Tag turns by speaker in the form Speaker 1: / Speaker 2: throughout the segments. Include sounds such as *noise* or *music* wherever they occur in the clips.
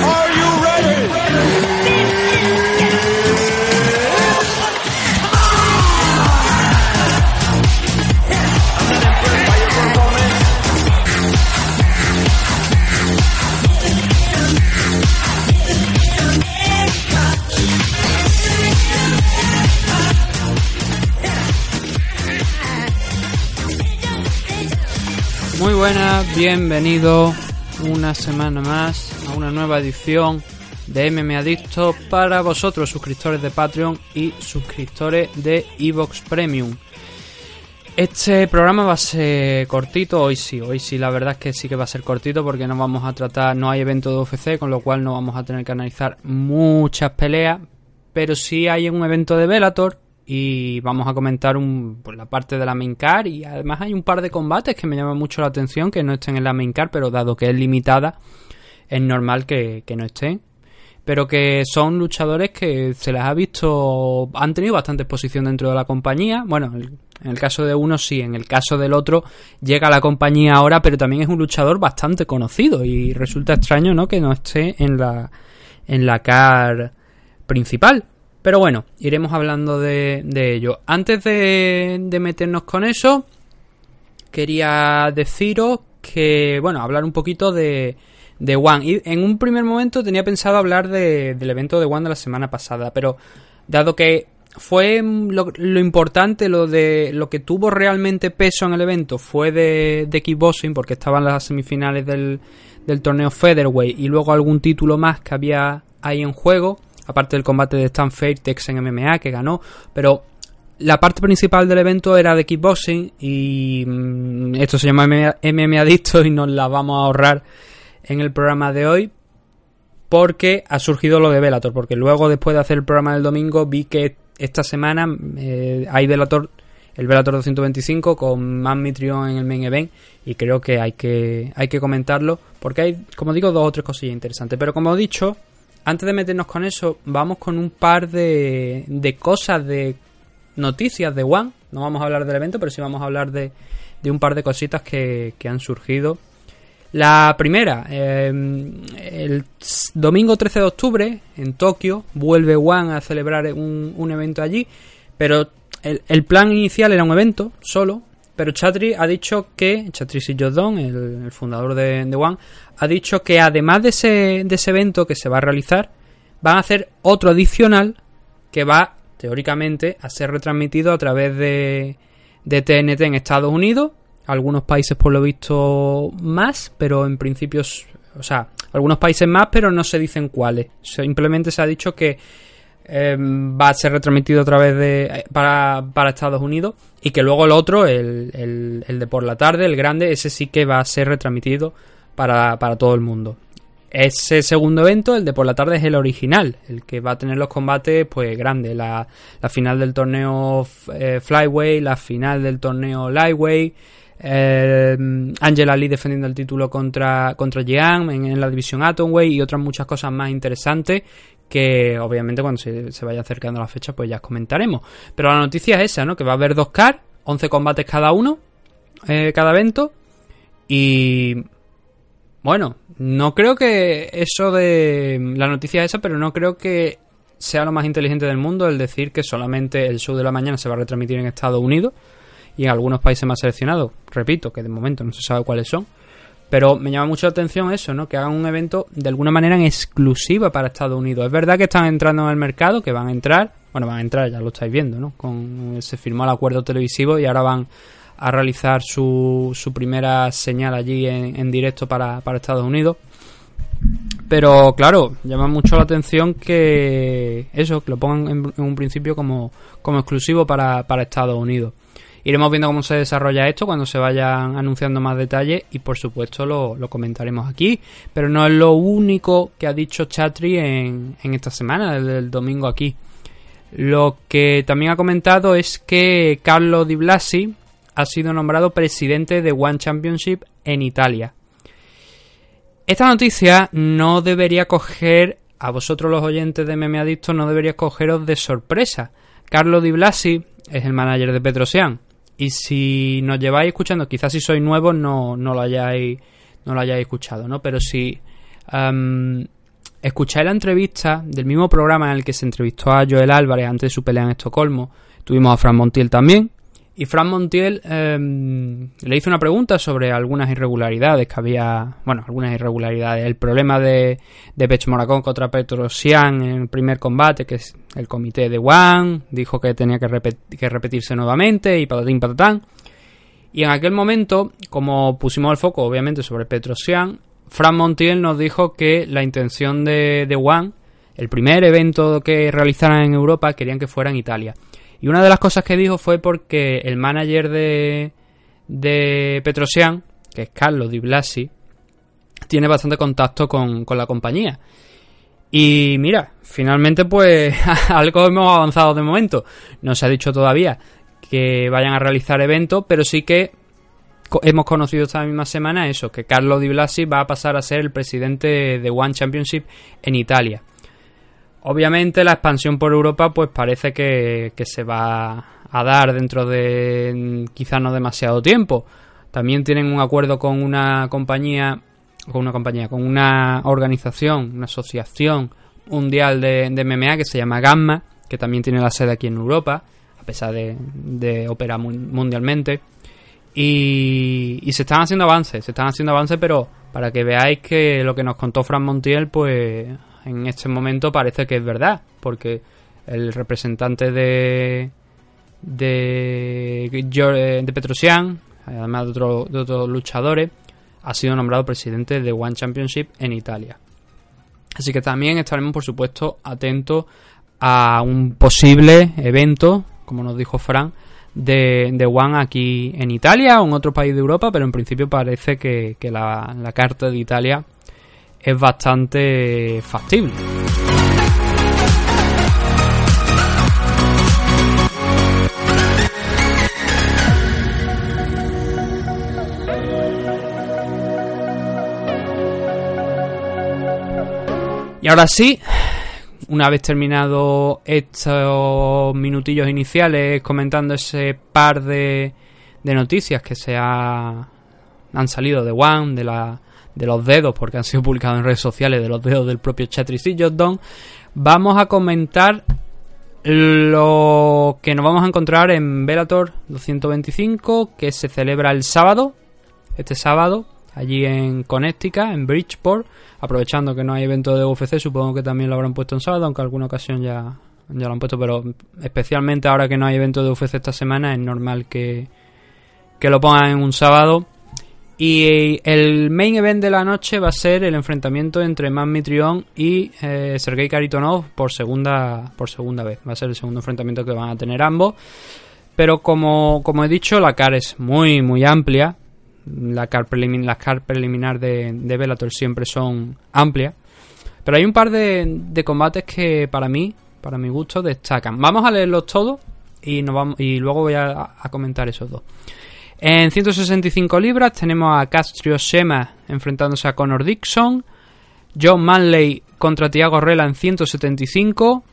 Speaker 1: Are you ready?
Speaker 2: Muy buenas, bienvenido una semana más a una nueva edición de MM Adicto para vosotros, suscriptores de Patreon y suscriptores de Evox Premium. Este programa va a ser cortito, hoy sí, hoy sí, la verdad es que sí que va a ser cortito porque no vamos a tratar, no hay evento de UFC, con lo cual no vamos a tener que analizar muchas peleas, pero sí hay un evento de Bellator y vamos a comentar un, pues, la parte de la main card y además hay un par de combates que me llaman mucho la atención que no estén en la main card, pero dado que es limitada es normal que, que no estén. Pero que son luchadores que se les ha visto, han tenido bastante exposición dentro de la compañía. Bueno, en el caso de uno sí, en el caso del otro llega a la compañía ahora, pero también es un luchador bastante conocido y resulta extraño, ¿no? Que no esté en la en la car principal. Pero bueno, iremos hablando de, de ello. Antes de, de, meternos con eso, quería deciros que, bueno, hablar un poquito de, de One. Y en un primer momento tenía pensado hablar de, del evento de One de la semana pasada, pero dado que fue lo, lo, importante, lo de lo que tuvo realmente peso en el evento fue de, de kickboxing, porque estaban las semifinales del, del torneo Featherweight y luego algún título más que había ahí en juego aparte del combate de Stan Fairtex en MMA que ganó, pero la parte principal del evento era de kickboxing y mmm, esto se llama MMA Adicto y nos la vamos a ahorrar en el programa de hoy porque ha surgido lo de Bellator, porque luego después de hacer el programa del domingo vi que esta semana eh, hay Bellator el Bellator 225 con Man Mitrion en el main event y creo que hay que hay que comentarlo porque hay como digo dos o tres cosillas interesantes, pero como he dicho, antes de meternos con eso, vamos con un par de, de cosas, de noticias de One. No vamos a hablar del evento, pero sí vamos a hablar de, de un par de cositas que, que, han surgido. La primera, eh, el domingo 13 de octubre, en Tokio, vuelve One a celebrar un, un evento allí, pero el, el, plan inicial era un evento solo, pero Chatri ha dicho que, Chatri Sillodon, el, el fundador de, de One, ha dicho que además de ese, de ese evento que se va a realizar, van a hacer otro adicional que va, teóricamente, a ser retransmitido a través de, de TNT en Estados Unidos. Algunos países, por lo visto, más, pero en principio, o sea, algunos países más, pero no se dicen cuáles. Simplemente se ha dicho que eh, va a ser retransmitido a través de para, para, Estados Unidos y que luego el otro, el, el, de por la tarde, el grande, ese sí que va a ser retransmitido para, para todo el mundo. Ese segundo evento, el de por la tarde, es el original, el que va a tener los combates pues grandes. La, la final del torneo eh, Flyway, la final del torneo Lightweight, eh, Angela Lee defendiendo el título contra, contra Jean en, en, la división Atomway y otras muchas cosas más interesantes que obviamente cuando se, vaya acercando la fecha pues ya os comentaremos. Pero la noticia es esa, ¿no? Que va a haber dos CAR, 11 combates cada uno, eh, cada evento y bueno, no creo que eso de la noticia esa, pero no creo que sea lo más inteligente del mundo el decir que solamente el show de la mañana se va a retransmitir en Estados Unidos y en algunos países más seleccionados. Repito, que de momento no se sabe cuáles son. Pero me llama mucho la atención eso, ¿no? Que hagan un evento de alguna manera en exclusiva para Estados Unidos. Es verdad que están entrando en el mercado, que van a entrar. Bueno, van a entrar, ya lo estáis viendo, ¿no? Con, se firmó el acuerdo televisivo y ahora van a realizar su, su primera señal allí en, en directo para, para, Estados Unidos. Pero claro, llama mucho la atención que eso, que lo pongan en, en un principio como, como exclusivo para, para, Estados Unidos. Iremos viendo cómo se desarrolla esto cuando se vayan anunciando más detalles y por supuesto lo, comentaremos aquí. Pero no es lo único que ha dicho Chatri en, en esta semana, desde el domingo aquí. Lo que también ha comentado es que Carlo Di Blasi ha sido nombrado presidente de One Championship en Italia. Esta noticia no debería coger a vosotros los oyentes de Meme Adicto, no debería cogeros de sorpresa. Carlo Di Blasi es el manager de Petrosian. Y si nos lleváis escuchando, quizás si sois nuevos no, no lo hayáis no lo hayáis escuchado, ¿no? Pero si um, escucháis la entrevista del mismo programa en el que se entrevistó a Joel Álvarez antes de su pelea en Estocolmo, tuvimos a Fran Montiel también, y Fran Montiel eh, le hizo una pregunta sobre algunas irregularidades que había, bueno, algunas irregularidades. El problema de, de Pech Moracón contra Petrosian en el primer combate, que es el comité de One, dijo que tenía que, que repetirse nuevamente y patatín patatán. Y en aquel momento, como pusimos el foco obviamente sobre Petrosian, Fran Montiel nos dijo que la intención de, de One, el primer evento que realizaran en Europa, querían que fuera en Italia. Y una de las cosas que dijo fue porque el manager de, de Petrosian, que es Carlos Di Blasi, tiene bastante contacto con, con la compañía. Y mira, finalmente pues *laughs* algo hemos avanzado de momento. No se ha dicho todavía que vayan a realizar eventos, pero sí que hemos conocido esta misma semana eso, que Carlo Di Blasi va a pasar a ser el presidente de One Championship en Italia. Obviamente la expansión por Europa pues parece que, se va a dar dentro de quizá no demasiado tiempo. También tienen un acuerdo con una compañía, con una compañía, con una organización, una asociación mundial de, MMA que se llama Gamma, que también tiene la sede aquí en Europa, a pesar de, de operar mundialmente. Y, y, se están haciendo avances, se están haciendo avances, pero para que veáis que lo que nos contó Fran Montiel, pues en este momento parece que es verdad, porque el representante de de, eh, de Petrosian, además de, de otros luchadores, ha sido nombrado presidente de One Championship en Italia. Así que también estaremos, por supuesto, atentos a un posible evento, como nos dijo Fran, de, de One aquí en Italia o en otro país de Europa, pero en principio parece que, que la, la carta de Italia es bastante factible. Y ahora sí, una vez terminado estos minutillos iniciales comentando ese par de, de noticias que se ha, han salido de One, de la de los dedos, porque han sido publicados en redes sociales, de los dedos del propio Chatris y Don, vamos a comentar lo que nos vamos a encontrar en Velator 225, que se celebra el sábado, este sábado, allí en Connecticut, en Bridgeport, aprovechando que no hay evento de UFC, supongo que también lo habrán puesto en sábado, aunque alguna ocasión ya, ya lo han puesto, pero especialmente ahora que no hay evento de UFC esta semana, es normal que, que lo pongan en un sábado y el main event de la noche va a ser el enfrentamiento entre Man Mitrion y eh, Sergei Karitonov por segunda, por segunda vez. Va a ser el segundo enfrentamiento que van a tener ambos. Pero como, como he dicho, la CAR es muy, muy amplia. La CAR preliminar, las CAR preliminar de, de Bellator siempre son amplias. Pero hay un par de, de combates que para mí, para mi gusto, destacan. Vamos a leerlos todos y luego voy a comentar esos dos. En 165 libras tenemos a Castrio Shema enfrentándose a Conor Dixon. John Manley contra Tiago Rela en 175.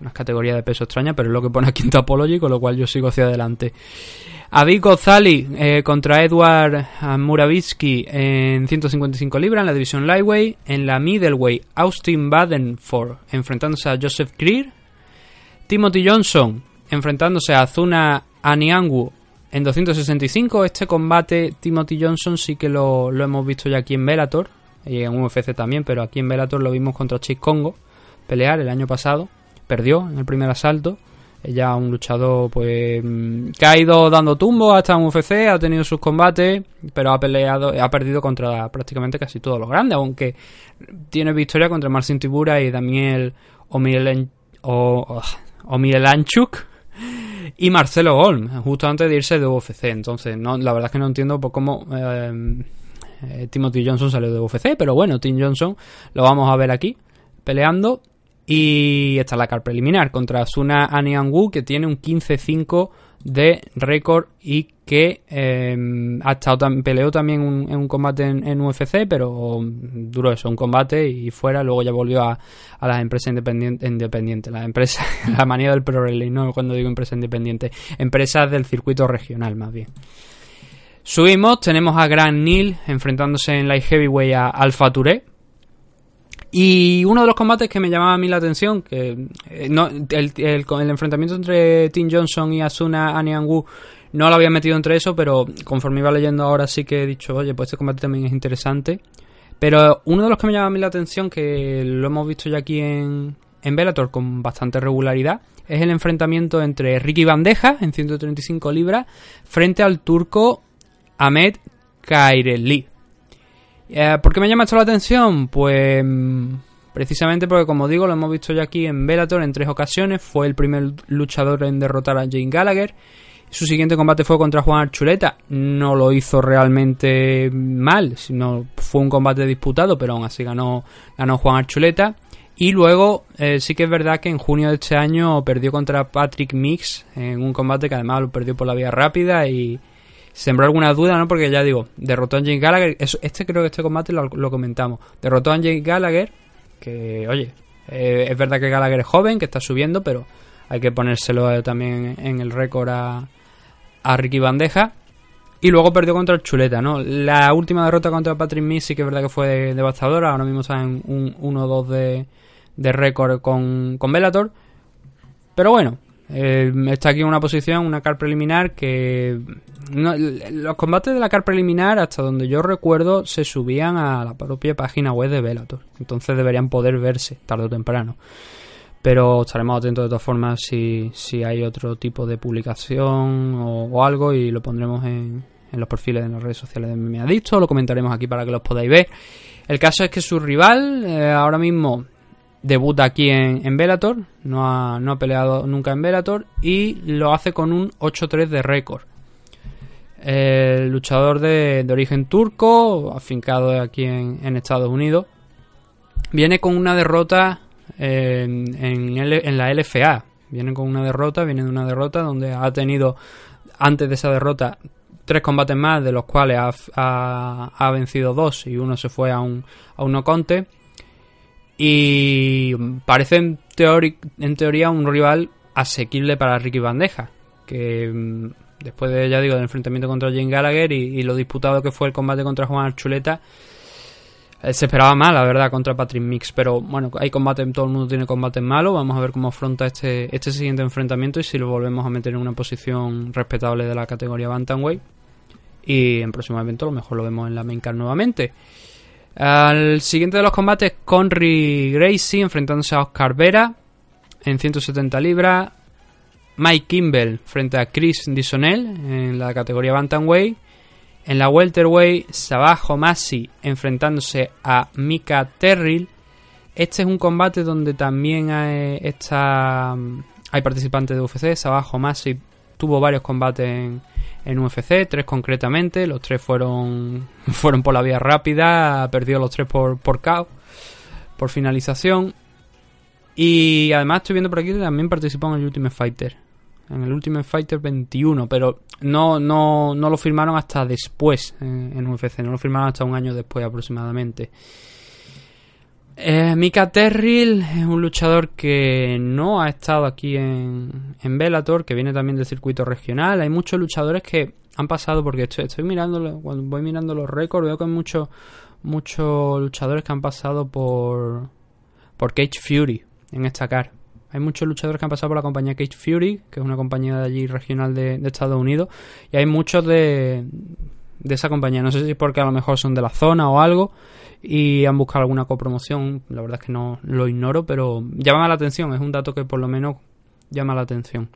Speaker 2: Una categoría de peso extraña, pero es lo que pone aquí en Topology, con lo cual yo sigo hacia adelante. Avi Gonzali eh, contra Edward Muravitsky en 155 libras en la división Lightweight. En la Middleweight, Austin Badenford enfrentándose a Joseph Greer. Timothy Johnson enfrentándose a Azuna Aniangu en 265 este combate Timothy Johnson sí que lo, hemos visto ya aquí en Bellator y en UFC también, pero aquí en Bellator lo vimos contra Chase Congo pelear el año pasado, perdió en el primer asalto. Ya un luchador pues mm, que ha ido dando tumbo hasta en UFC, ha tenido sus combates, pero ha peleado, ha perdido contra prácticamente casi todos los grandes, aunque tiene victoria contra Marcin Tibura y Daniel Omiel, o, Anchuk y Marcelo Golm, justo antes de irse de UFC. Entonces, no, la verdad es que no entiendo por cómo eh, eh, Timothy Johnson salió de UFC, pero bueno, Tim Johnson lo vamos a ver aquí peleando. Y está la car preliminar contra Asuna Anian Wu, que tiene un 15-5 de récord y que eh, ha estado peleó también en un combate en, UFC, pero duró eso, un combate y fuera, luego ya volvió a, las empresas independientes, independiente, las empresas, *laughs* la manía del pro wrestling, no cuando digo empresa independiente, empresas del circuito regional más bien. Subimos, tenemos a Gran Neil enfrentándose en Light Heavyweight a Alpha Touré. Y uno de los combates que me llamaba a mí la atención, que eh, no, el, el, el, enfrentamiento entre Tim Johnson y Asuna Aniangu no lo había metido entre eso, pero conforme iba leyendo ahora sí que he dicho, oye, pues este combate también es interesante. Pero uno de los que me llama a mí la atención, que lo hemos visto ya aquí en, en Bellator con bastante regularidad, es el enfrentamiento entre Ricky Bandeja en 135 libras frente al turco Ahmed Kaireli. Eh, ¿Por qué me llama esto la atención? Pues mm, precisamente porque, como digo, lo hemos visto ya aquí en Bellator en tres ocasiones. Fue el primer luchador en derrotar a Jane Gallagher. Su siguiente combate fue contra Juan Archuleta. No lo hizo realmente mal, sino fue un combate disputado, pero aún así ganó, ganó Juan Archuleta. Y luego eh, sí que es verdad que en junio de este año perdió contra Patrick Mix en un combate que además lo perdió por la vía rápida y, sembró alguna duda, ¿no? Porque ya digo, derrotó a Jake Gallagher. este creo que este combate lo, comentamos. Derrotó a Jake Gallagher, que oye, eh, es verdad que Gallagher es joven, que está subiendo, pero hay que ponérselo eh, también en el récord a, a Ricky Bandeja. Y luego perdió contra el Chuleta, ¿no? La última derrota contra Patrick Miss sí que es verdad que fue devastadora. Ahora mismo está en un 1-2 de, de récord con, con Bellator. Pero bueno, eh, está aquí una posición, una car preliminar que... los combates de la car preliminar, hasta donde yo recuerdo, se subían a la propia página web de Velator. Entonces deberían poder verse tarde o temprano. Pero estaremos atentos de todas formas si, si hay otro tipo de publicación o, algo y lo pondremos en, en, los perfiles de las redes sociales de MMA Adicto. Lo comentaremos aquí para que los podáis ver. El caso es que su rival eh, ahora mismo debuta aquí en, en no ha, no ha, peleado nunca en Bellator y lo hace con un 8-3 de récord. El luchador de, origen turco, afincado aquí en, Estados Unidos, viene con una derrota en, en, la LFA. Viene con una derrota, viene de una derrota donde ha tenido antes de esa derrota tres combates más, de los cuales ha, ha, vencido dos y uno se fue a un, a un no conte. Y parece en, en teoría un rival asequible para Ricky Bandeja, que mm, después de, ya digo, del enfrentamiento contra Jane Gallagher y, lo disputado que fue el combate contra Juan Archuleta, se esperaba mal, la verdad, contra Patrick Mix. Pero bueno, hay combate, todo el mundo tiene combates malos. Vamos a ver cómo afronta este, este siguiente enfrentamiento y si lo volvemos a meter en una posición respetable de la categoría Bantamweight. Y en próximo evento, a lo mejor lo vemos en la main card nuevamente. Al siguiente de los combates, Conry Gracie enfrentándose a Oscar Vera en 170 libras. Mike Kimball frente a Chris Disonel en la categoría Bantamweight. En la welterweight, Sabah Homasi enfrentándose a Mika Terrill. Este es un combate donde también hay, está, hay participantes de UFC. Sabah Homasi tuvo varios combates en, en UFC, tres concretamente, los tres fueron, *laughs* fueron por la vía rápida, perdió los tres por, por KO, por finalización. Y además estoy viendo por aquí que también participó en el Ultimate Fighter. En el Ultimate Fighter 21, pero no, no, no lo firmaron hasta después en, UFC, no lo firmaron hasta un año después aproximadamente. Eh, Mika Terrill es un luchador que no ha estado aquí en, en Bellator, que viene también del circuito regional. Hay muchos luchadores que han pasado, porque estoy, estoy mirando, cuando voy mirando los récords, veo que hay muchos muchos luchadores que han pasado por, por Cage Fury en esta car. Hay muchos luchadores que han pasado por la compañía Cage Fury, que es una compañía de allí regional de, Estados Unidos, y hay muchos de, de esa compañía. No sé si es porque a lo mejor son de la zona o algo y han buscado alguna copromoción. La verdad es que no lo ignoro, pero llama la atención. Es un dato que por lo menos llama la atención.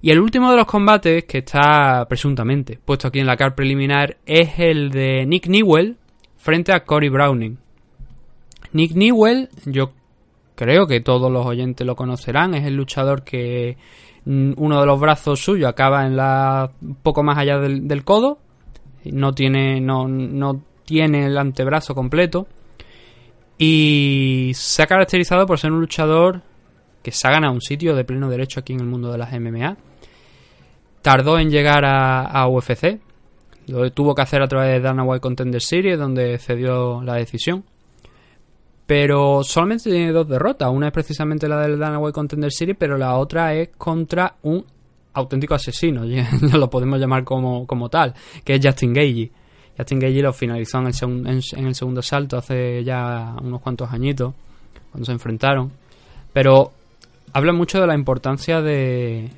Speaker 2: Y el último de los combates, que está presuntamente puesto aquí en la car preliminar, es el de Nick Newell frente a Cory Browning. Nick Newell, yo creo que todos los oyentes lo conocerán, es el luchador que mm, uno de los brazos suyos acaba en la poco más allá del, codo, no tiene, no, no tiene el antebrazo completo y se ha caracterizado por ser un luchador que se ha ganado un sitio de pleno derecho aquí en el mundo de las MMA. Tardó en llegar a, a UFC, lo tuvo que hacer a través de Dana White Contender Series, donde cedió la decisión. Pero solamente tiene dos derrotas. Una es precisamente la del Dana White Contender Series, pero la otra es contra un auténtico asesino, *laughs* ya lo podemos llamar como, como tal, que es Justin Gagey. Justin Gagey lo finalizó en el, segundo salto hace ya unos cuantos añitos, cuando se enfrentaron. Pero habla mucho de la importancia de,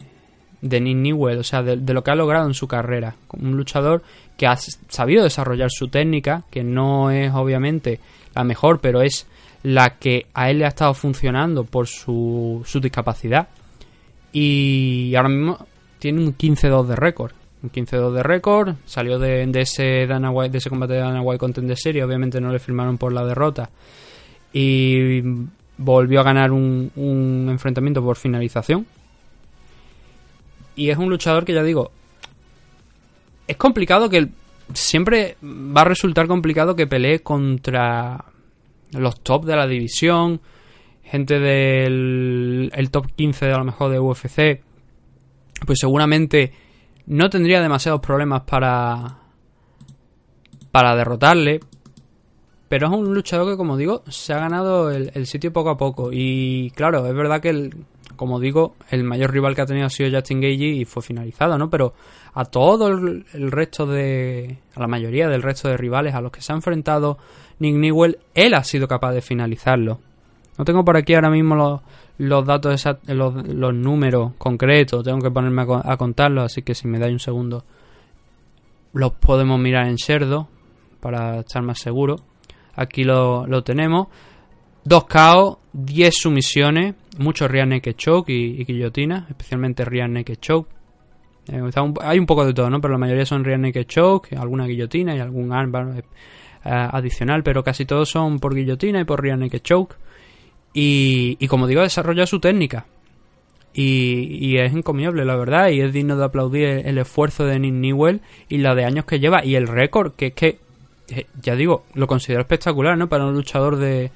Speaker 2: de Nick Newell, o sea, de, lo que ha logrado en su carrera. Un luchador que ha sabido desarrollar su técnica, que no es obviamente la mejor, pero es la que a él le ha estado funcionando por su, su discapacidad. Y ahora mismo tiene un 15-2 de récord. Un 15-2 de récord. Salió de, de ese de ese combate de Dana White Contender Series. Obviamente no le firmaron por la derrota. Y volvió a ganar un, un enfrentamiento por finalización. Y es un luchador que ya digo. Es complicado que. Siempre va a resultar complicado que pelee contra los top de la división. Gente del el top 15 de a lo mejor de UFC. Pues seguramente no tendría demasiados problemas para. Para derrotarle. Pero es un luchador que, como digo, se ha ganado el, sitio poco a poco. Y claro, es verdad que, el, como digo, el mayor rival que ha tenido ha sido Justin Gagey y fue finalizado, ¿no? Pero a todo el, el resto de. a la mayoría del resto de rivales a los que se ha enfrentado Nick Newell, él ha sido capaz de finalizarlo. No tengo por aquí ahora mismo los, los datos, exact- los, números concretos, tengo que ponerme a, co- a contarlos, así que si me dais un segundo, los podemos mirar en Sherdo para estar más seguro. Aquí lo, lo tenemos. 2 KO, 10 sumisiones, muchos rear naked choke y, y guillotina, especialmente rear naked choke. Eh, hay un poco de todo, ¿no? Pero la mayoría son rear naked choke, alguna guillotina y algún armbar adicional, pero casi todos son por guillotina y por rear naked choke. Y, y como digo, desarrolla su técnica. Y, es encomiable, la verdad, y es digno de aplaudir el, esfuerzo de Nick Newell y la de años que lleva y el récord, que es que, eh, ya digo, lo considero espectacular, ¿no? Para un luchador de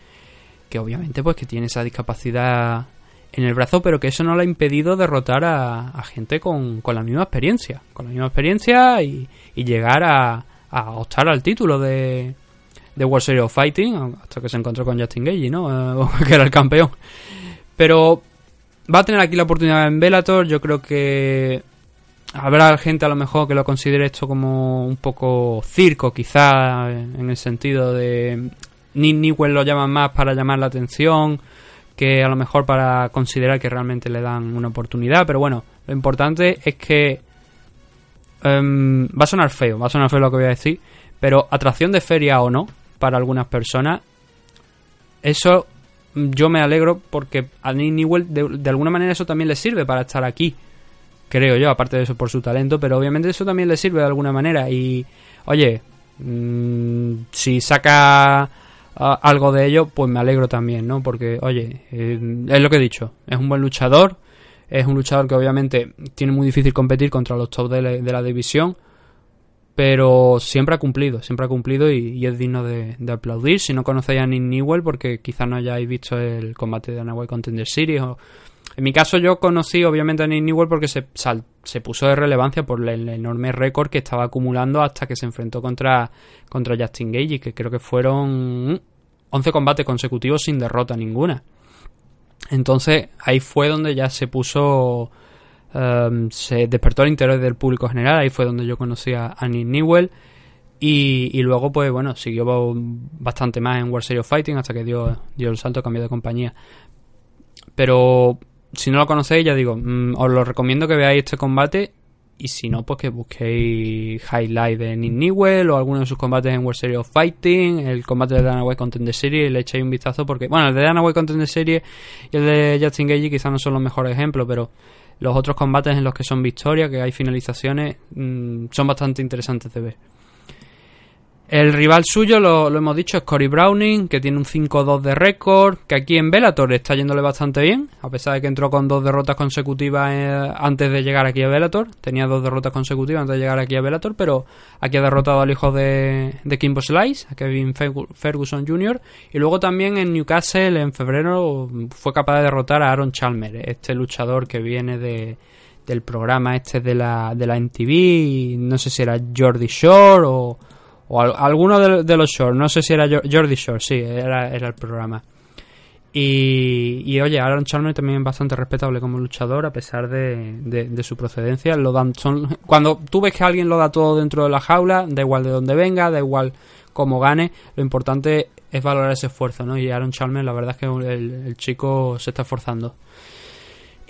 Speaker 2: que obviamente pues que tiene esa discapacidad en el brazo, pero que eso no le ha impedido derrotar a, gente con, con la misma experiencia, con la misma experiencia y llegar a, a optar al título de, de World Series of Fighting, hasta que se encontró con Justin Gagey, ¿no? *laughs* Que era el campeón. Pero va a tener aquí la oportunidad en Bellator. Yo creo que habrá gente a lo mejor que lo considere esto como un poco circo, quizá, en el sentido de. Nick Newell lo llaman más para llamar la atención que a lo mejor para considerar que realmente le dan una oportunidad. Pero bueno, lo importante es que. Em, va a sonar feo, va a sonar feo lo que voy a decir. Pero atracción de feria o no, para algunas personas, eso yo me alegro porque a Nick Newell de, de alguna manera eso también le sirve para estar aquí. Creo yo, aparte de eso por su talento, pero obviamente eso también le sirve de alguna manera. Y, oye, mm, si saca algo de ello, pues me alegro también, ¿no? Porque, oye, eh, es lo que he dicho, es un buen luchador, es un luchador que obviamente tiene muy difícil competir contra los top de la, división, pero siempre ha cumplido, siempre ha cumplido y, es digno de, aplaudir. Si no conocéis a Nick Newell, porque quizás no hayáis visto el combate de Anaway Contender Series. O... En mi caso, yo conocí obviamente a Nick Newell porque se, se puso de relevancia por el enorme récord que estaba acumulando hasta que se enfrentó contra, contra Justin Gage, que creo que fueron mm, 11 combates consecutivos sin derrota ninguna. Entonces, ahí fue donde ya se puso Um, se despertó el interés del público general, ahí fue donde yo conocí a, a Nick Newell y, y luego pues bueno, siguió bastante más en World Series of Fighting hasta que dio, dio el salto, cambió de compañía. Pero si no lo conocéis, ya digo, mm, os lo recomiendo que veáis este combate y si no, pues que busquéis highlight de Nick Newell o alguno de sus combates en World Series of Fighting, el combate de Dana White Contender Series y le echéis un vistazo porque, bueno, el de Dana White Contender Series y el de Justin Gage quizás no son los mejores ejemplos, pero los otros combates en los que son victorias, que hay finalizaciones, mmm, son bastante interesantes de ver. El rival suyo, lo, hemos dicho, es Cory Browning, que tiene un 5-2 de récord, que aquí en Bellator está yéndole bastante bien, a pesar de que entró con dos derrotas consecutivas eh, antes de llegar aquí a Bellator. Tenía dos derrotas consecutivas antes de llegar aquí a Bellator, pero aquí ha derrotado al hijo de, de Kimbo Slice, a Kevin Ferguson Jr., y luego también en Newcastle en febrero fue capaz de derrotar a Aaron Chalmers, este luchador que viene de, del programa este de la, de la NTV, no sé si era Jordi Shore o o alguno de, los shorts, no sé si era Jordi Shore, sí, era, el programa. Y, oye, Aaron Chalmers también es bastante respetable como luchador a pesar de, su procedencia. Lo dan, cuando tú ves que alguien lo da todo dentro de la jaula, da igual de dónde venga, da igual cómo gane, lo importante es valorar ese esfuerzo, ¿no? Y Aaron Chalmers, la verdad es que el chico se está esforzando.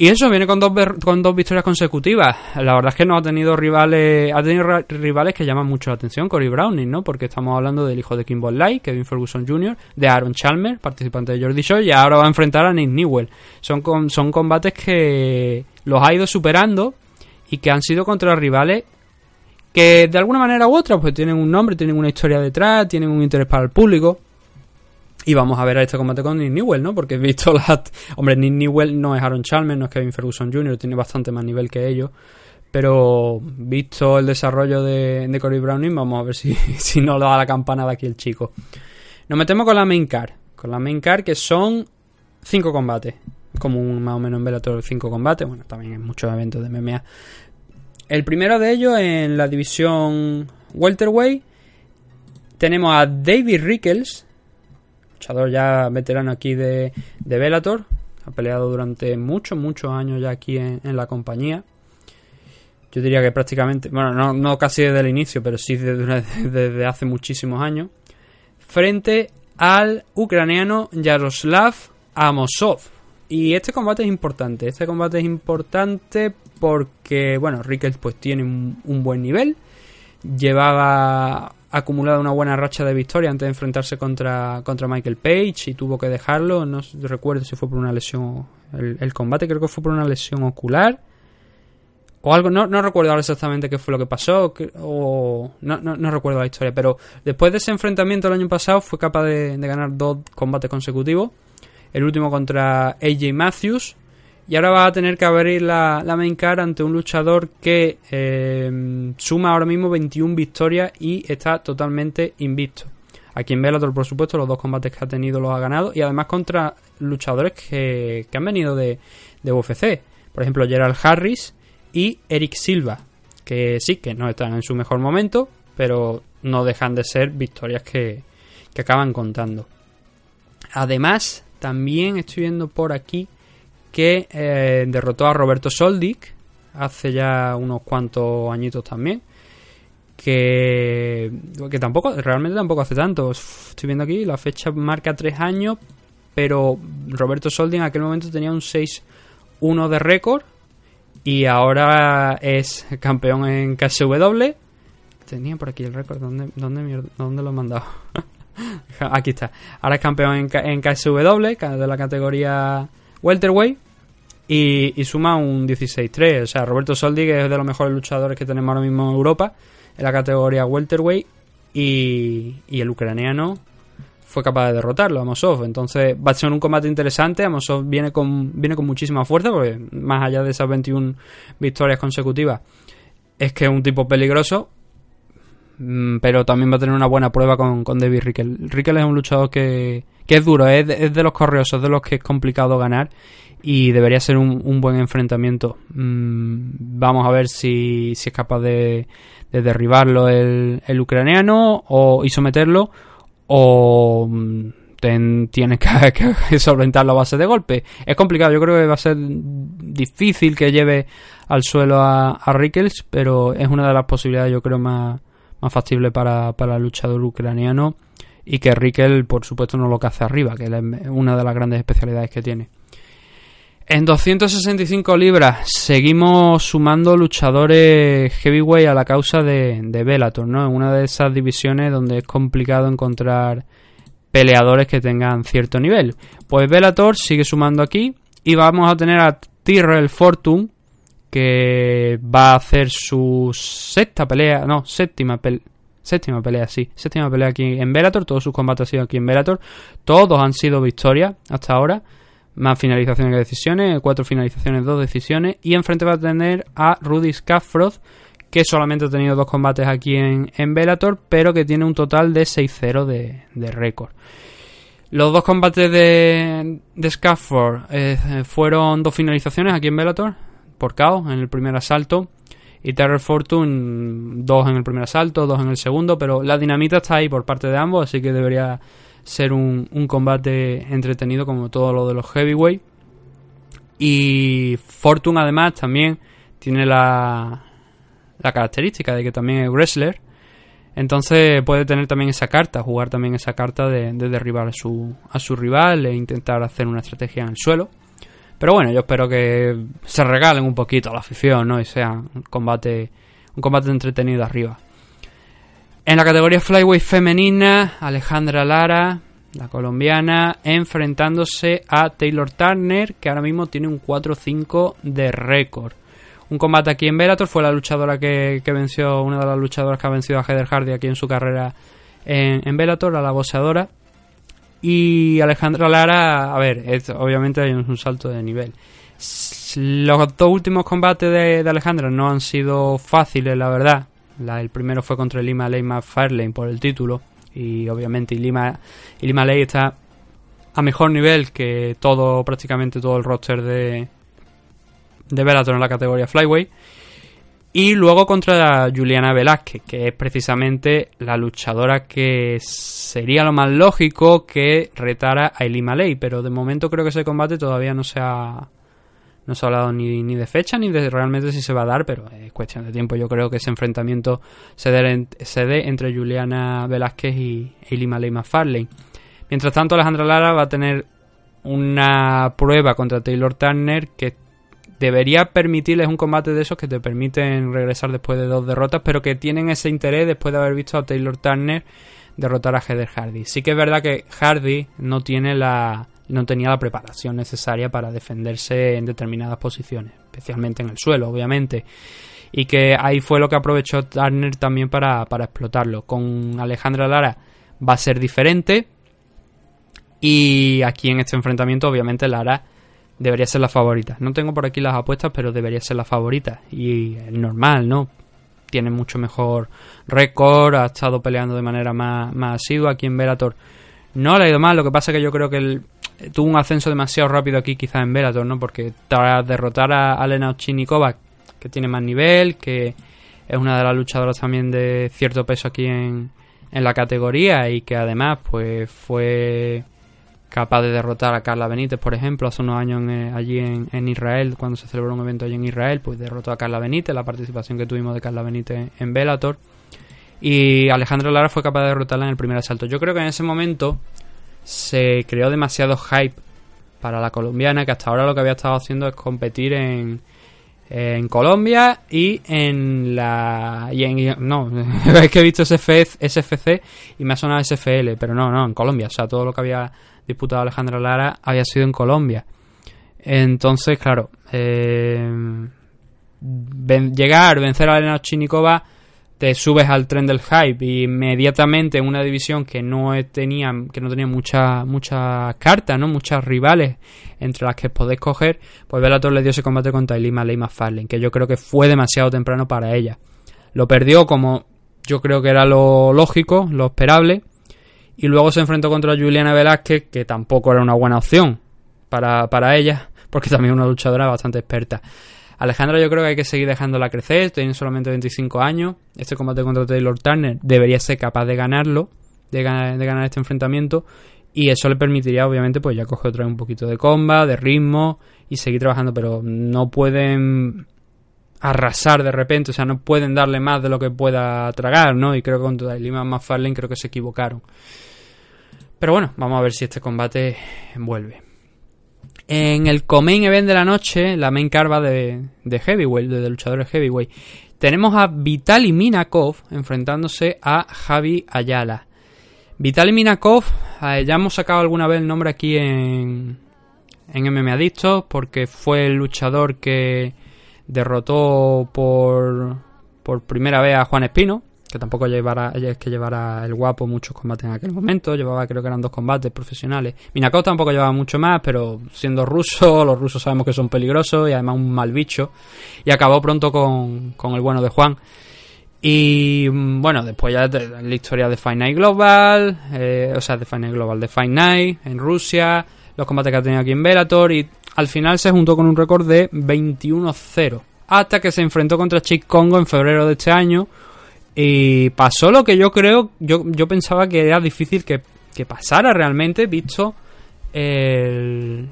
Speaker 2: Y eso viene con dos, con dos victorias consecutivas. La verdad es que no ha tenido rivales, ha tenido rivales que llaman mucho la atención, Cory Browning, ¿no? Porque estamos hablando del hijo de Kimball Light, Kevin Ferguson Jr., de Aaron Chalmers, participante de Jordi Shaw, y ahora va a enfrentar a Nick Newell. Son, son combates que los ha ido superando y que han sido contra rivales que de alguna manera u otra pues tienen un nombre, tienen una historia detrás, tienen un interés para el público. Y vamos a ver a este combate con Nick Newell, ¿no? Porque he visto la... Hombre, Nick Newell no es Aaron Chalmers, no es Kevin Ferguson Jr., tiene bastante más nivel que ellos. Pero visto el desarrollo de, de Corey Browning, vamos a ver si, *laughs* si no da la campana de aquí el chico. Nos metemos con la main card. Con la main card que son cinco combates. Como un más o menos en Bellator cinco combates. Bueno, también en muchos eventos de MMA. El primero de ellos en la división welterweight tenemos a David Rickles luchador ya veterano aquí de, de Bellator. Ha peleado durante muchos, muchos años ya aquí en, la compañía. Yo diría que prácticamente, bueno, no, no casi desde el inicio, pero sí desde, *laughs* desde hace muchísimos años. Frente al ucraniano Yaroslav Amosov. Y este combate es importante. Este combate es importante porque, bueno, Rickles pues tiene un buen nivel. Llevaba acumulado una buena racha de victoria antes de enfrentarse contra, contra Michael Page y tuvo que dejarlo. No recuerdo si fue por una lesión. El, combate creo que fue por una lesión ocular. O algo, no, no recuerdo ahora exactamente qué fue lo que pasó. o no, no, recuerdo la historia. Pero después de ese enfrentamiento el año pasado fue capaz de ganar dos combates consecutivos. El último contra AJ Matthews y ahora va a tener que abrir la, main card ante un luchador que eh, suma ahora mismo 21 victorias y está totalmente invicto. Aquí en Bellator, por supuesto, los dos combates que ha tenido los ha ganado. Y además contra luchadores que, han venido de, de UFC. Por ejemplo, Gerald Harris y Eric Silva. Que sí, que no están en su mejor momento, pero no dejan de ser victorias que, que acaban contando. Además, también estoy viendo por aquí que eh, derrotó a Roberto Soldic hace ya unos cuantos añitos también. Que, que tampoco, realmente tampoco hace tanto. Estoy viendo aquí, la fecha marca tres años, pero Roberto Soldic en aquel momento tenía un 6-1 de récord y ahora es campeón en KSW. Tenía por aquí el récord, ¿dónde, dónde, dónde lo he mandado? *laughs* aquí está. Ahora es campeón en KSW, de la categoría welterweight y, suma un 16-3. O sea, Roberto Soldi, que es de los mejores luchadores que tenemos ahora mismo en Europa, en la categoría welterweight, y, y el ucraniano fue capaz de derrotarlo, Amosov. Entonces va a ser un combate interesante. Amosov viene con, viene con muchísima fuerza, porque más allá de esas 21 victorias consecutivas, es que es un tipo peligroso. Mm, pero también va a tener una buena prueba con, con David Rickel. Rickel es un luchador que, que es duro, es de, es de los correosos, de los que es complicado ganar y debería ser un, buen enfrentamiento. Mm, vamos a ver si, si es capaz de, de derribarlo el, el, ucraniano o, y someterlo o mm, tiene que, *laughs* solventarlo a base de golpe. Es complicado, yo creo que va a ser difícil que lleve al suelo a, a Rickles, pero es una de las posibilidades yo creo más, más factibles para, para el luchador ucraniano y que Rickel por supuesto no lo hace arriba, que es una de las grandes especialidades que tiene. En 265 libras seguimos sumando luchadores heavyweight a la causa de, de Bellator, ¿no? En una de esas divisiones donde es complicado encontrar peleadores que tengan cierto nivel. Pues Bellator sigue sumando aquí y vamos a tener a Tyrrell Fortune que va a hacer su sexta pelea, no, séptima pelea, séptima pelea, sí, séptima pelea aquí en Bellator, todos sus combates han sido aquí en Bellator, todos han sido victorias hasta ahora, más finalizaciones que decisiones, cuatro finalizaciones, dos decisiones, y enfrente va a tener a Rudy Skaffroth, que solamente ha tenido dos combates aquí en, en pero que tiene un total de 6-0 de, de récord. Los dos combates de, de Scafford eh, fueron dos finalizaciones aquí en Bellator, por KO en el primer asalto. Y Terror Fortune, dos en el primer asalto, dos en el segundo, pero la dinamita está ahí por parte de ambos, así que debería ser un, un combate entretenido como todo lo de los heavyweight. Y Fortune además también tiene la, la característica de que también es wrestler. Entonces puede tener también esa carta, jugar también esa carta de, de derribar a su, a su rival e intentar hacer una estrategia en el suelo. Pero bueno, yo espero que se regalen un poquito a la afición, ¿no? Y sea un combate, un combate entretenido arriba. En la categoría Flyweight femenina, Alejandra Lara, la colombiana, enfrentándose a Taylor Turner, que ahora mismo tiene un 4-5 de récord. Un combate aquí en Bellator fue la luchadora que, venció, una de las luchadoras que ha vencido a Heather Hardy aquí en su carrera en, en Bellator, a la boxeadora. Y Alejandra Lara, a ver, es, obviamente hay un salto de nivel. Los dos últimos combates de Alejandra no han sido fáciles, la verdad. El primero fue contra Lima Ley McFarlane por el título. Y obviamente Lima, Lima Ley está a mejor nivel que todo, prácticamente todo el roster de, de Bellator en la categoría Flyweight. Y luego contra Juliana Velázquez, que es precisamente la luchadora que sería lo más lógico que retara a Elima Ley. Pero de momento creo que ese combate todavía no se ha, no se ha hablado ni, ni de fecha ni de realmente si se va a dar, pero es cuestión de tiempo. Yo creo que ese enfrentamiento se dé, se dé entre Juliana Velázquez y Ley McFarlane. Mientras tanto, Alejandra Lara va a tener una prueba contra Taylor Turner que debería permitirles un combate de esos que te permiten regresar después de dos derrotas, pero que tienen ese interés después de haber visto a Taylor Turner derrotar a Heather Hardy. Sí que es verdad que Hardy no tiene la no tenía la preparación necesaria para defenderse en determinadas posiciones, especialmente en el suelo, obviamente. Y que ahí fue lo que aprovechó Turner también para, para explotarlo. Con Alejandra Lara va a ser diferente. Y aquí en este enfrentamiento, obviamente, Lara debería ser la favorita. No tengo por aquí las apuestas, pero debería ser la favorita. Y es normal, ¿no? Tiene mucho mejor récord, ha estado peleando de manera más, más asidua aquí en Velator. No le ha ido mal, lo que pasa es que yo creo que él tuvo un ascenso demasiado rápido aquí quizás en Velator, ¿no? Porque tras derrotar a Elena Ochinikova, que tiene más nivel, que es una de las luchadoras también de cierto peso aquí en, en la categoría y que además pues fue capaz de derrotar a Carla Benítez, por ejemplo, hace unos años en, allí en, en, Israel, cuando se celebró un evento allí en Israel, pues derrotó a Carla Benítez, la participación que tuvimos de Carla Benítez en Bellator. Y Alejandro Lara fue capaz de derrotarla en el primer asalto. Yo creo que en ese momento se creó demasiado hype para la colombiana, que hasta ahora lo que había estado haciendo es competir en, en Colombia y en la y en, no *laughs* es que he visto SFC, y me ha sonado SFL pero no no en Colombia o sea todo lo que había disputado Alejandra Lara había sido en Colombia. Entonces claro eh, llegar vencer a Elena Chinikova te subes al tren del hype y inmediatamente en una división que no tenía que no tenía muchas muchas cartas no muchas rivales entre las que podéis coger pues Bellator le dio ese combate contra Ilima Ley McFarlane que yo creo que fue demasiado temprano para ella. Lo perdió como yo creo que era lo lógico lo esperable y luego se enfrentó contra Juliana Velázquez que tampoco era una buena opción para, para ella porque también es una luchadora bastante experta Alejandra yo creo que hay que seguir dejándola crecer, tiene solamente 25 años, este combate contra Taylor Turner debería ser capaz de ganarlo, de ganar, de ganar este enfrentamiento y eso le permitiría obviamente pues ya coger otra vez un poquito de comba, de ritmo y seguir trabajando, pero no pueden arrasar de repente, o sea, no pueden darle más de lo que pueda tragar, ¿no? Y creo que contra Lima McFarlane creo que se equivocaron. Pero bueno, vamos a ver si este combate vuelve. En el main event de la noche, la main carva de, de Heavyweight, de, luchadores Heavyweight, tenemos a Vitaly Minakov enfrentándose a Javi Ayala. Vitaly Minakov, eh, ya hemos sacado alguna vez el nombre aquí en, en MMA Adictos, porque fue el luchador que derrotó por, por primera vez a Juan Espino que tampoco llevara, que llevara el guapo muchos combates en aquel momento, llevaba creo que eran dos combates profesionales. Minakov tampoco llevaba mucho más, pero siendo ruso, *laughs* los rusos sabemos que son peligrosos y además un mal bicho. Y acabó pronto con, con el bueno de Juan. Y mm, bueno, después ya la historia de Fight Night Global, eh, o sea, de Fight Night Global, de Fight Night en Rusia, los combates que ha tenido aquí en Bellator y al final se juntó con un récord de 21-0. Hasta que se enfrentó contra Chick Congo en febrero de este año. Y pasó lo que yo creo, yo, yo pensaba que era difícil que, que pasara realmente, visto el,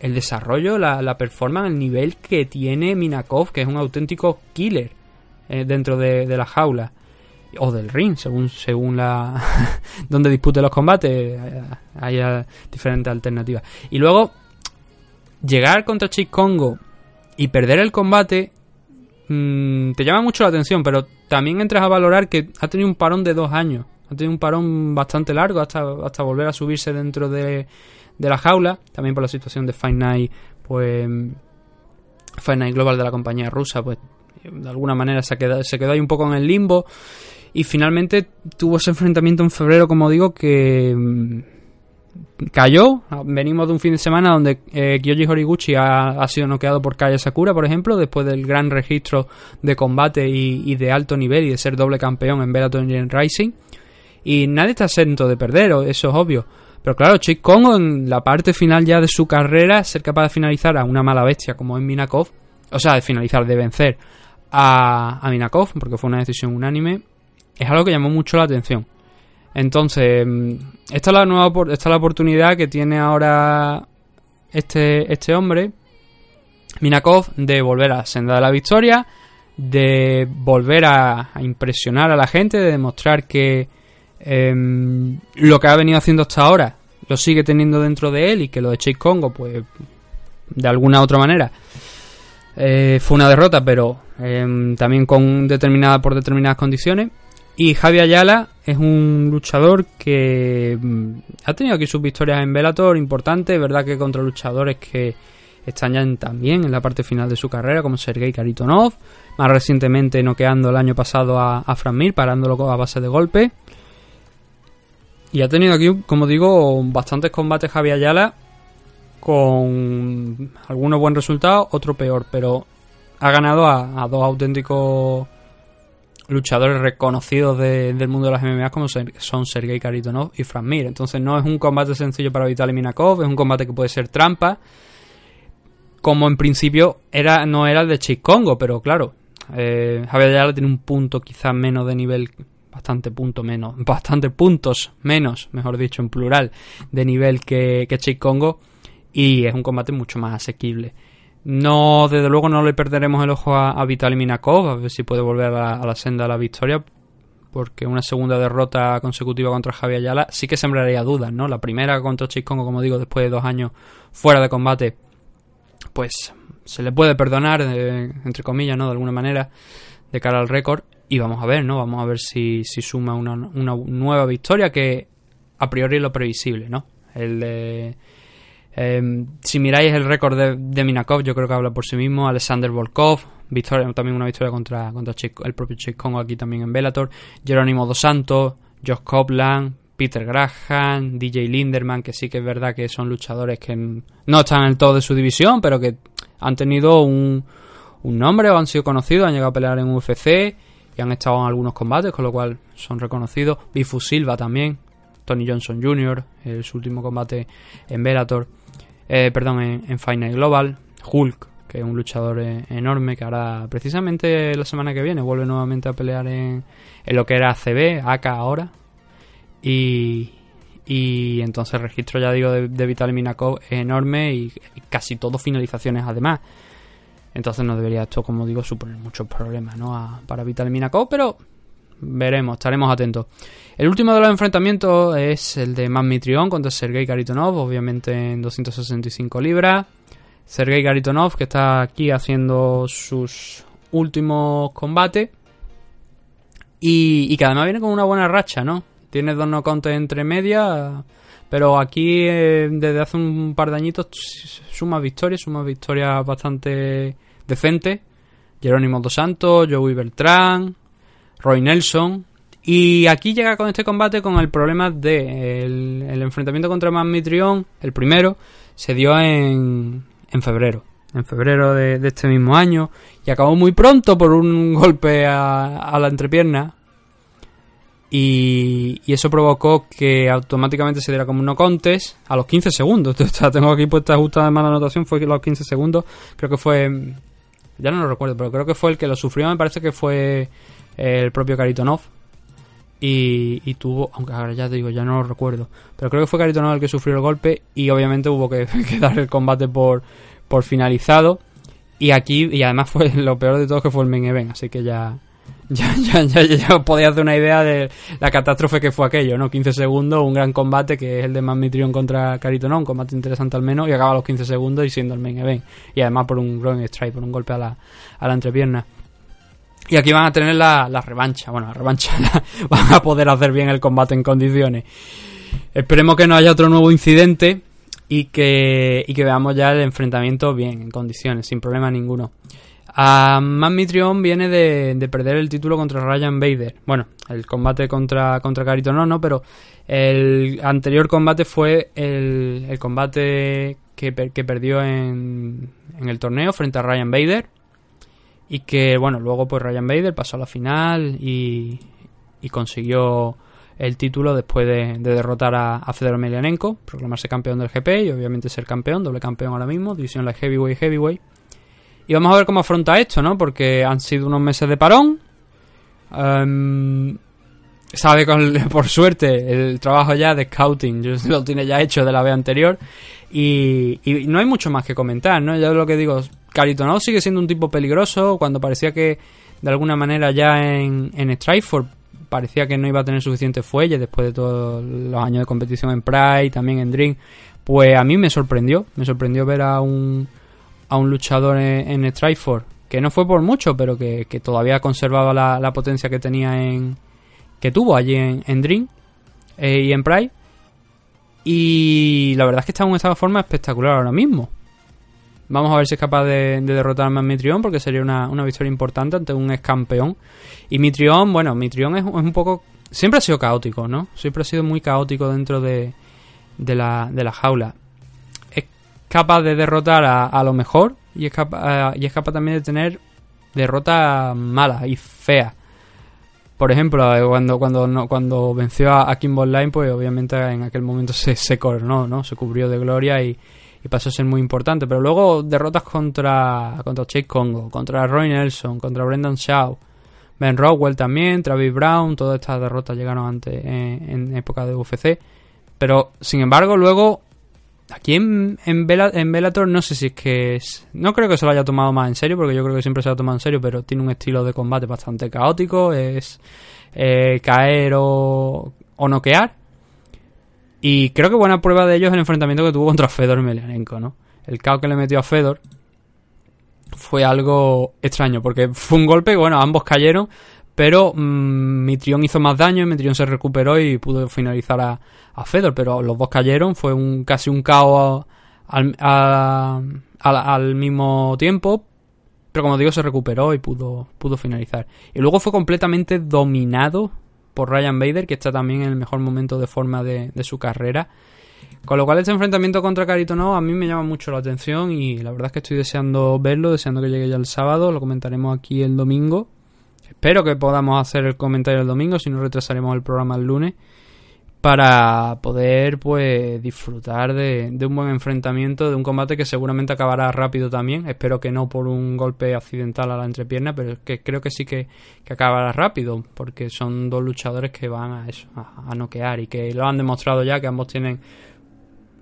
Speaker 2: el desarrollo, la, la performance, el nivel que tiene Minakov, que es un auténtico killer eh, dentro de, de, la jaula o del ring, según según la *laughs* donde dispute los combates, eh, hay diferentes alternativas. Y luego llegar contra Chick Congo y perder el combate mmm, te llama mucho la atención, pero también entras a valorar que ha tenido un parón de dos años, ha tenido un parón bastante largo hasta, hasta volver a subirse dentro de, de la jaula, también por la situación de Night, pues Fight Night Global de la compañía rusa, pues de alguna manera se quedó, se quedó ahí un poco en el limbo. Y finalmente tuvo ese enfrentamiento en febrero, como digo, que cayó. Venimos de un fin de semana donde eh, Kyoji Horiguchi ha, ha, sido noqueado por Kaya Sakura, por ejemplo, después del gran registro de combate y, de alto nivel y de ser doble campeón en Bellator Rising. Y nadie está exento de perder, eso es obvio. Pero claro, Chick Congo en la parte final ya de su carrera, ser capaz de finalizar a una mala bestia como es Minakov, o sea, de finalizar, de vencer a, a Minakov, porque fue una decisión unánime, es algo que llamó mucho la atención. Entonces, mm, esta es la nueva esta es la oportunidad que tiene ahora este, este hombre, Minakov, de volver a la senda de la victoria, de volver a, impresionar a la gente, de demostrar que eh, lo que ha venido haciendo hasta ahora lo sigue teniendo dentro de él y que lo de Chase Congo, pues de alguna otra manera, eh, fue una derrota, pero eh, también con determinada por determinadas condiciones. Y Javi Ayala es un luchador que mm, ha tenido aquí sus victorias en Bellator importantes, verdad que contra luchadores que están ya también en la parte final de su carrera, como Sergei Karitonov, más recientemente noqueando el año pasado a, a Fran Mir, parándolo a base de golpe. Y ha tenido aquí, como digo, bastantes combates Javi Ayala con algunos buenos resultados, otro peor, pero ha ganado a, a dos auténticos luchadores reconocidos de, del mundo de las MMA como son Sergei Karitonov y Fran Mir. Entonces no es un combate sencillo para Vitaly Minakov, es un combate que puede ser trampa, como en principio era no era el de Chase Congo, pero claro, eh, Javier Ayala tiene un punto quizás menos de nivel bastante punto menos, *laughs* bastante puntos menos, mejor dicho, en plural, de nivel que, que Congo y es un combate mucho más asequible. No, desde luego no le perderemos el ojo a, a Minakov, a ver si puede volver a la, senda de la victoria, porque una segunda derrota consecutiva contra Javier Ayala sí que sembraría dudas, ¿no? La primera contra Chase Congo, como digo, después de dos años fuera de combate, pues se le puede perdonar, eh, entre comillas, ¿no? De alguna manera, de cara al récord. Y vamos a ver, ¿no? Vamos a ver si, si suma una, una nueva victoria que a priori es lo previsible, ¿no? El de eh, si miráis el récord de, de, Minakov, yo creo que habla por sí mismo. Alexander Volkov, victoria, también una victoria contra, contra Chico, el propio Chick aquí también en Bellator. Jerónimo Dos Santos, Josh Copland, Peter Graham, DJ Linderman, que sí que es verdad que son luchadores que no están en el todo de su división, pero que han tenido un, un nombre o han sido conocidos, han llegado a pelear en UFC y han estado en algunos combates, con lo cual son reconocidos. Bifu Silva también, Tony Johnson Jr., su último combate en Bellator eh, perdón, en, en Final Global, Hulk, que es un luchador eh, enorme, que ahora precisamente la semana que viene vuelve nuevamente a pelear en, lo que era ACB, AK ahora. Y, y entonces el registro, ya digo, de, de Vitaly Minakov es enorme y, casi todo finalizaciones además. Entonces no debería esto, como digo, suponer muchos problemas ¿no? A, para Vitaly Minakov, pero veremos, estaremos atentos. El último de los enfrentamientos es el de Mitrión contra Sergei Karitonov, obviamente en 265 libras. Sergei Karitonov que está aquí haciendo sus últimos combates y, y, que además viene con una buena racha, ¿no? Tiene dos knockouts entre medias, pero aquí eh, desde hace un par de añitos suma victorias, suma victorias bastante decentes. Jerónimo Dos Santos, Joey Beltrán, Roy Nelson, Y aquí llega con este combate con el problema de el, enfrentamiento contra Mitrión, el primero, se dio en, en febrero. En febrero de, este mismo año. Y acabó muy pronto por un *laughs* golpe a, a la entrepierna. Y, y eso provocó que automáticamente se diera como un no contest a los 15 segundos. *laughs* O sea, tengo aquí puesta justa de mala anotación, fue a los 15 segundos. Creo que fue. Ya no lo recuerdo, pero creo que fue el que lo sufrió. Me parece que fue el propio Karitonov. Y, tuvo, aunque ahora ya te digo, ya no lo recuerdo. Pero creo que fue Karitonov el que sufrió el golpe. Y obviamente hubo que, *laughs* dar el combate por, finalizado. Y aquí, y además fue *laughs* lo peor de todo que fue el main event. Así que ya, *laughs* ya, ya, ya, ya, os podéis hacer una idea de la catástrofe que fue aquello, ¿no? 15 segundos, un gran combate que es el de Mitrión contra Caritonón, un combate interesante al menos, y acaba los 15 segundos y siendo el main event. Y además por un groin strike, por un golpe a la, a la entrepierna. Y aquí van a tener la, la revancha, bueno, la revancha, *laughs* van a poder hacer bien el combate en condiciones. Esperemos que no haya otro nuevo incidente y que, y que veamos ya el enfrentamiento bien, en condiciones, sin problema ninguno. A Man Mitrion viene de, de perder el título contra Ryan Bader. Bueno, el combate contra, contra Carito no, no, pero el anterior combate fue el, el combate que, que perdió en, en el torneo frente a Ryan Bader. Y que, bueno, luego pues Ryan Bader pasó a la final y, y consiguió el título después de, de derrotar a, a Fedor Emelianenko, proclamarse campeón del GP y obviamente ser campeón, doble campeón ahora mismo, división light heavyweight heavyweight. Y vamos a ver cómo afronta esto, ¿no? Porque han sido unos meses de parón. Em, sabe con, *laughs* por suerte el trabajo ya de scouting, *laughs* lo tiene ya hecho de la vez anterior. Y, y no hay mucho más que comentar, ¿no? Yo lo que digo, Caritonov sigue siendo un tipo peligroso cuando parecía que de alguna manera ya en, en Strikeforce parecía que no iba a tener suficiente fuelle después de todos los años de competición en Pride, también en Dream. Pues a mí me sorprendió, me sorprendió ver a un, a un luchador en, en que no fue por mucho, pero que, que todavía conservaba la, la potencia que tenía en. Que tuvo allí en, Dream eh, y en Pride. Y la verdad es que está en un de forma espectacular ahora mismo. Vamos a ver si es capaz de, de derrotar a Mitrión, porque sería una, una victoria importante ante un ex campeón. Y Mitrión, bueno, Mitrión es, un poco. Siempre ha sido caótico, ¿no? Siempre ha sido muy caótico dentro de, de, la, de la jaula. Es capaz de derrotar a, lo mejor y es, capa- y es capaz también de tener derrotas malas y feas. Por ejemplo, eh, cuando cuando no- cuando venció a, a Kimbo Line, pues obviamente en aquel momento se, se coronó, ¿no? Se cubrió de gloria y, y pasó a ser muy importante. Pero luego derrotas contra, contra Chase Congo, contra Roy Nelson, contra Brendan Shaw, Ben Rockwell también, Travis Brown, todas estas derrotas llegaron antes en, en época de UFC. Pero, sin embargo, luego Aquí en, en, Bella- en Bellator no sé si es que es... No creo que se lo haya tomado más en serio, porque yo creo que siempre se lo ha tomado en serio, pero tiene un estilo de combate bastante caótico, es eh, caer o, o noquear. Y creo que buena prueba de ello es el enfrentamiento que tuvo contra Fedor Emelianenko, ¿no? El caos que le metió a Fedor fue algo extraño, porque fue un golpe, bueno, ambos cayeron, pero mmm, Mitrión hizo más daño, Mitrión se recuperó y pudo finalizar a, Fedor, pero los dos cayeron, fue un casi un caos al, a- al, al mismo tiempo, pero como digo, se recuperó y pudo, pudo finalizar. Y luego fue completamente dominado por Ryan Bader, que está también en el mejor momento de forma de, de su carrera. Con lo cual este enfrentamiento contra Caritonov a mí me llama mucho la atención y la verdad es que estoy deseando verlo, deseando que llegue ya el sábado, lo comentaremos aquí el domingo. Espero que podamos hacer el comentario el domingo, si no retrasaremos el programa el lunes para poder pues disfrutar de, un buen enfrentamiento, de un combate que seguramente acabará rápido también. Espero que no por un golpe accidental a la entrepierna, pero que creo que sí que, que acabará rápido, porque son dos luchadores que van a eso, a, noquear y que lo han demostrado ya que ambos tienen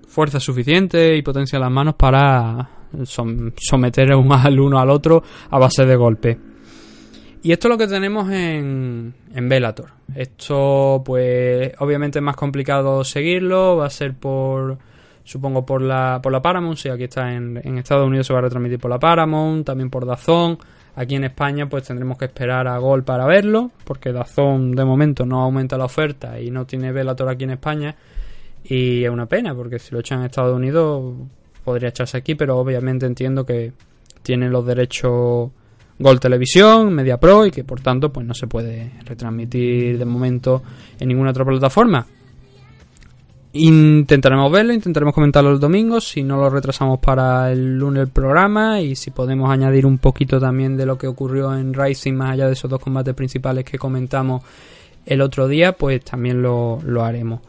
Speaker 2: fuerza suficiente y potencia en las manos para som- someter un al uno al otro a base de golpe. Y esto es lo que tenemos en, en Bellator. Esto, pues, obviamente es más complicado seguirlo. Va a ser por, supongo, por la, por la Paramount. Si aquí está en, en Estados Unidos se va a retransmitir por la Paramount, también por Dazón. Aquí en España, pues tendremos que esperar a Gol para verlo, porque Dazón de momento no aumenta la oferta y no tiene Bellator aquí en España. Y es una pena, porque si lo echan en Estados Unidos podría echarse aquí, pero obviamente entiendo que tienen los derechos Gol Televisión, Media Pro y que por tanto pues no se puede retransmitir de momento en ninguna otra plataforma. Intentaremos verlo, intentaremos comentarlo el domingo, si no lo retrasamos para el lunes el programa y si podemos añadir un poquito también de lo que ocurrió en Rising más allá de esos dos combates principales que comentamos el otro día, pues también lo, lo haremos.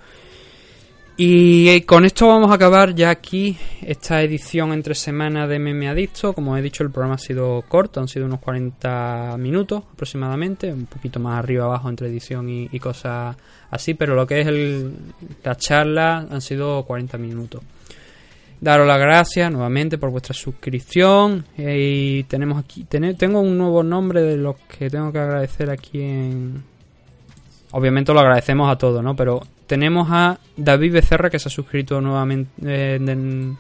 Speaker 2: Y eh, con esto vamos a acabar ya aquí esta edición entre semana de Meme Adicto. Como he dicho, el programa ha sido corto, han sido unos 40 minutos aproximadamente, un poquito más arriba abajo entre edición y, cosas así, pero lo que es el, la charla han sido 40 minutos. Daros las gracias nuevamente por vuestra suscripción. Eh, y tenemos aquí, tengo un nuevo nombre de los que tengo que agradecer aquí en. Obviamente lo agradecemos a todos, ¿no? Pero tenemos a David Becerra que se ha suscrito nuevamente, eh,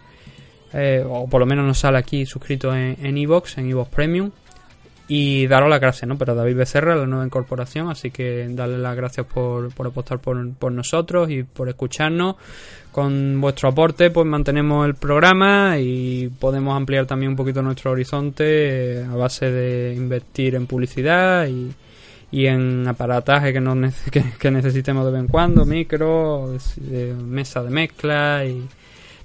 Speaker 2: eh, o por lo menos nos sale aquí suscrito en Evox, en Evox Premium. Y daros las gracias, ¿no? Pero David Becerra, la nueva incorporación, así que darle las gracias por, por apostar por, por nosotros y por escucharnos. Con vuestro aporte, pues mantenemos el programa y podemos ampliar también un poquito nuestro horizonte eh, a base de invertir en publicidad y, y en aparataje *laughs* que, que, necesitemos de vez en cuando, micro, mesa de mezcla y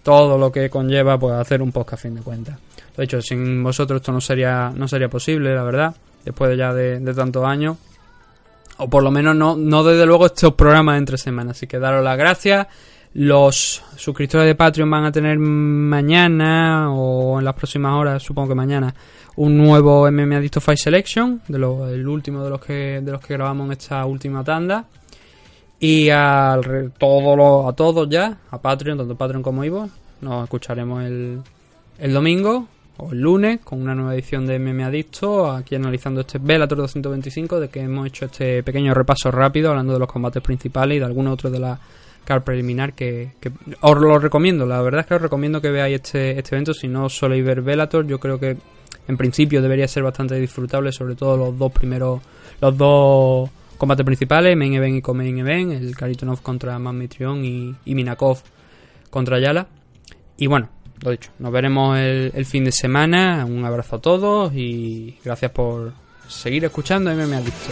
Speaker 2: todo lo que conlleva pues hacer un podcast a fin de cuentas. De hecho, sin vosotros esto no sería no sería posible, la verdad, después de ya de, de tantos años. O por lo menos no, no desde luego estos programas entre semanas. Así que daros las gracias. Los suscriptores de Patreon van a tener mañana o en las próximas horas, supongo que mañana, un nuevo MMA Adicto Fight Selection, de el último de los que de los que grabamos en esta última tanda. Y a todo a todos ya, a Patreon, tanto Patreon como Ivo, nos escucharemos el, el domingo o el lunes con una nueva edición de MMA Adicto, aquí analizando este Bellator 225, de que hemos hecho este pequeño repaso rápido, hablando de los combates principales y de algunos otros de la car preliminar que, os lo recomiendo. La verdad es que os recomiendo que veáis este, este evento. Si no soléis ver Velator, yo creo que en principio debería ser bastante disfrutable, sobre todo los dos primeros, los dos combates principales, Main Event y Co-Main Event, el Karitonov contra Manmitrion y, Minakov contra Yala. Y bueno, lo dicho, nos veremos el, el, fin de semana. Un abrazo a todos y gracias por seguir escuchando MMA Adicto.